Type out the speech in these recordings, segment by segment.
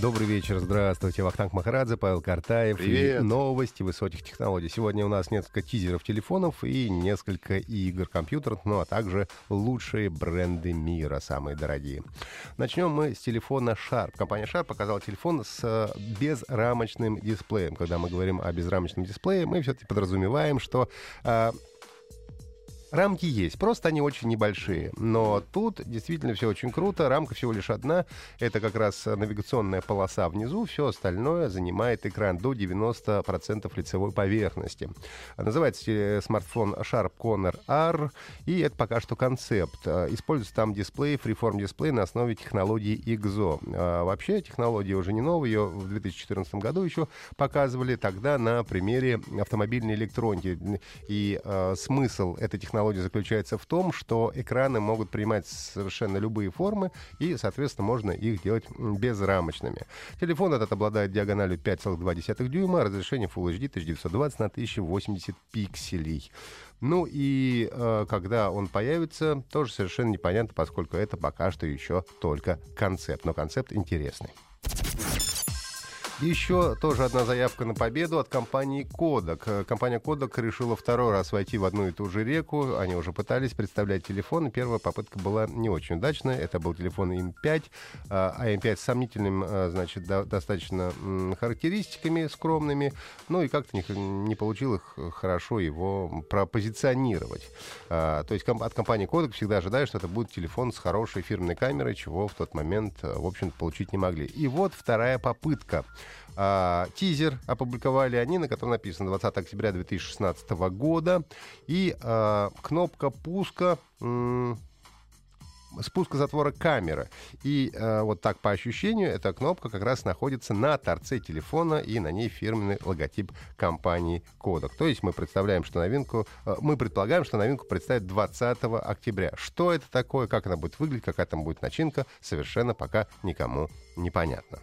Добрый вечер, здравствуйте. Вахтанг Махарадзе, Павел Картаев. Привет. И новости высоких технологий. Сегодня у нас несколько тизеров телефонов и несколько игр компьютерных, ну а также лучшие бренды мира, самые дорогие. Начнем мы с телефона Sharp. Компания Sharp показала телефон с э, безрамочным дисплеем. Когда мы говорим о безрамочном дисплее, мы все-таки подразумеваем, что э, Рамки есть, просто они очень небольшие. Но тут действительно все очень круто. Рамка всего лишь одна. Это как раз навигационная полоса внизу. Все остальное занимает экран до 90% лицевой поверхности. Называется смартфон Sharp Corner R. И это пока что концепт. Э, Используется там дисплей, freeform дисплей на основе технологии XO. А Вообще технология уже не новая. Ее в 2014 году еще показывали тогда на примере автомобильной электроники. И э, смысл этой технологии заключается в том, что экраны могут принимать совершенно любые формы, и, соответственно, можно их делать безрамочными. Телефон этот обладает диагональю 5,2 дюйма, разрешение Full HD 1920 на 1080 пикселей. Ну и э, когда он появится, тоже совершенно непонятно, поскольку это пока что еще только концепт. Но концепт интересный. Еще тоже одна заявка на победу от компании Kodak. Э, Компания Kodak решила второй раз войти в одну и ту же реку. Они уже пытались представлять телефон. Первая попытка была не очень удачная. Это был телефон M5. А M5 с сомнительным, э, значит, до- достаточно характеристиками скромными. Ну и как-то не, не получилось хорошо его пропозиционировать. То есть от компании Kodak всегда ожидают, что это будет телефон с хорошей фирменной камерой, чего в тот момент, э, в общем получить не могли. И вот вторая попытка. А, тизер опубликовали они, на котором написано 20 октября 2016 года. И а, кнопка пуска... м, спуска затвора камеры. И э, вот так по ощущению эта кнопка как раз находится на торце телефона и на ней фирменный логотип компании Kodak. То есть мы представляем, что новинку, э, мы предполагаем, что новинку представят 20 октября. Что это такое, как она будет выглядеть, какая там будет начинка, совершенно пока никому непонятно.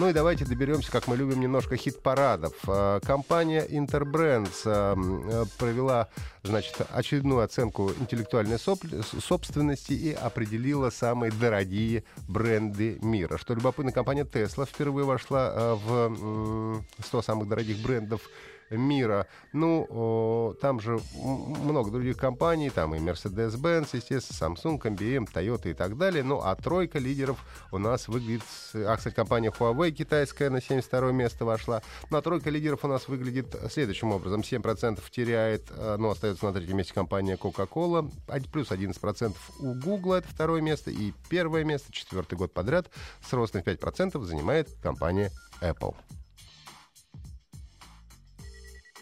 Ну и давайте доберемся, как мы любим, немножко хит-парадов. Э, Компания Interbrands м, э, провела, значит, очередную оценку интеллектуальной собственности и определила самые дорогие бренды мира. Что любопытно, компания Tesla впервые вошла в м, 100 самых дорогих брендов мира. Ну, там же много других компаний, там и Mercedes-Benz, естественно, Samsung, IBM, Toyota и так далее. Ну, а тройка лидеров у нас выглядит... А, кстати, компания Huawei китайская на 72 место вошла. Ну, а тройка лидеров у нас выглядит следующим образом. 7% теряет, э, ну, остается на третьем месте компания Coca-Cola, плюс 11% у Google, это второе место, и первое место, четвертый год подряд, с ростом в 5% занимает компания Apple.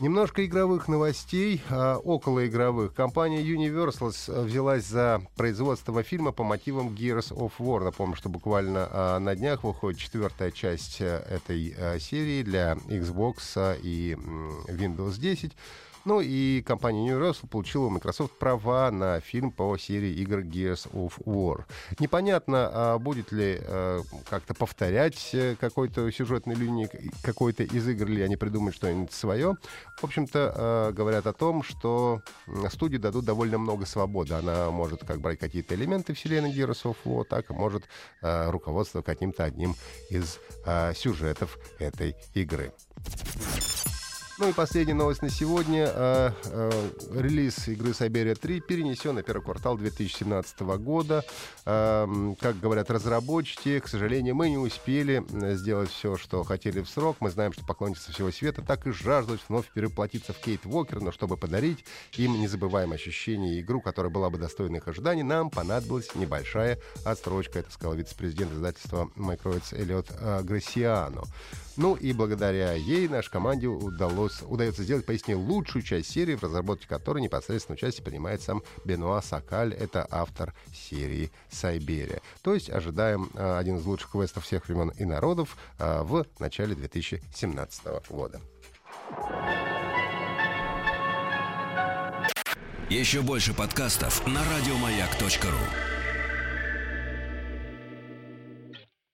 Немножко игровых новостей, а, около игровых. Компания Universal с- взялась за производство фильма по мотивам Gears of War. Напомню, что буквально а, на днях выходит четвертая часть э, этой э, серии для Xbox а, и Windows 10. Ну и компания Universal получила у Microsoft права на фильм по серии игр Gears of War. Непонятно, а будет ли э, как-то повторять э, какой-то сюжетной линии, какой-то из игр, или они придумают что-нибудь свое. В общем-то, э, говорят о том, что студии дадут довольно много свободы. Она может как брать какие-то элементы вселенной Gears of War, так и может э, руководствоваться каким-то одним из э, сюжетов этой игры. Ну и последняя новость на сегодня. Э, э, релиз игры Siberia 3 перенесен на первый квартал 2017 года. Эм, как говорят разработчики, к сожалению, мы не успели э, сделать все, что хотели в срок. Мы знаем, что поклонники всего света так и жаждут вновь переплатиться в Кейт Уокер, но чтобы подарить им незабываемое ощущение и игру, которая была бы достойна их ожиданий, нам понадобилась небольшая отсрочка. Это сказал вице-президент издательства Microids Эллиот э, Грасиано. Ну и благодаря ей нашей команде удалось удалось, удается сделать поистине лучшую часть серии, в разработке которой непосредственно участие принимает сам Бенуа Сакаль. Это автор серии «Сайберия». То есть ожидаем а, один из лучших квестов всех времен и народов а, в начале 2017 года. Еще больше подкастов на радиомаяк.ру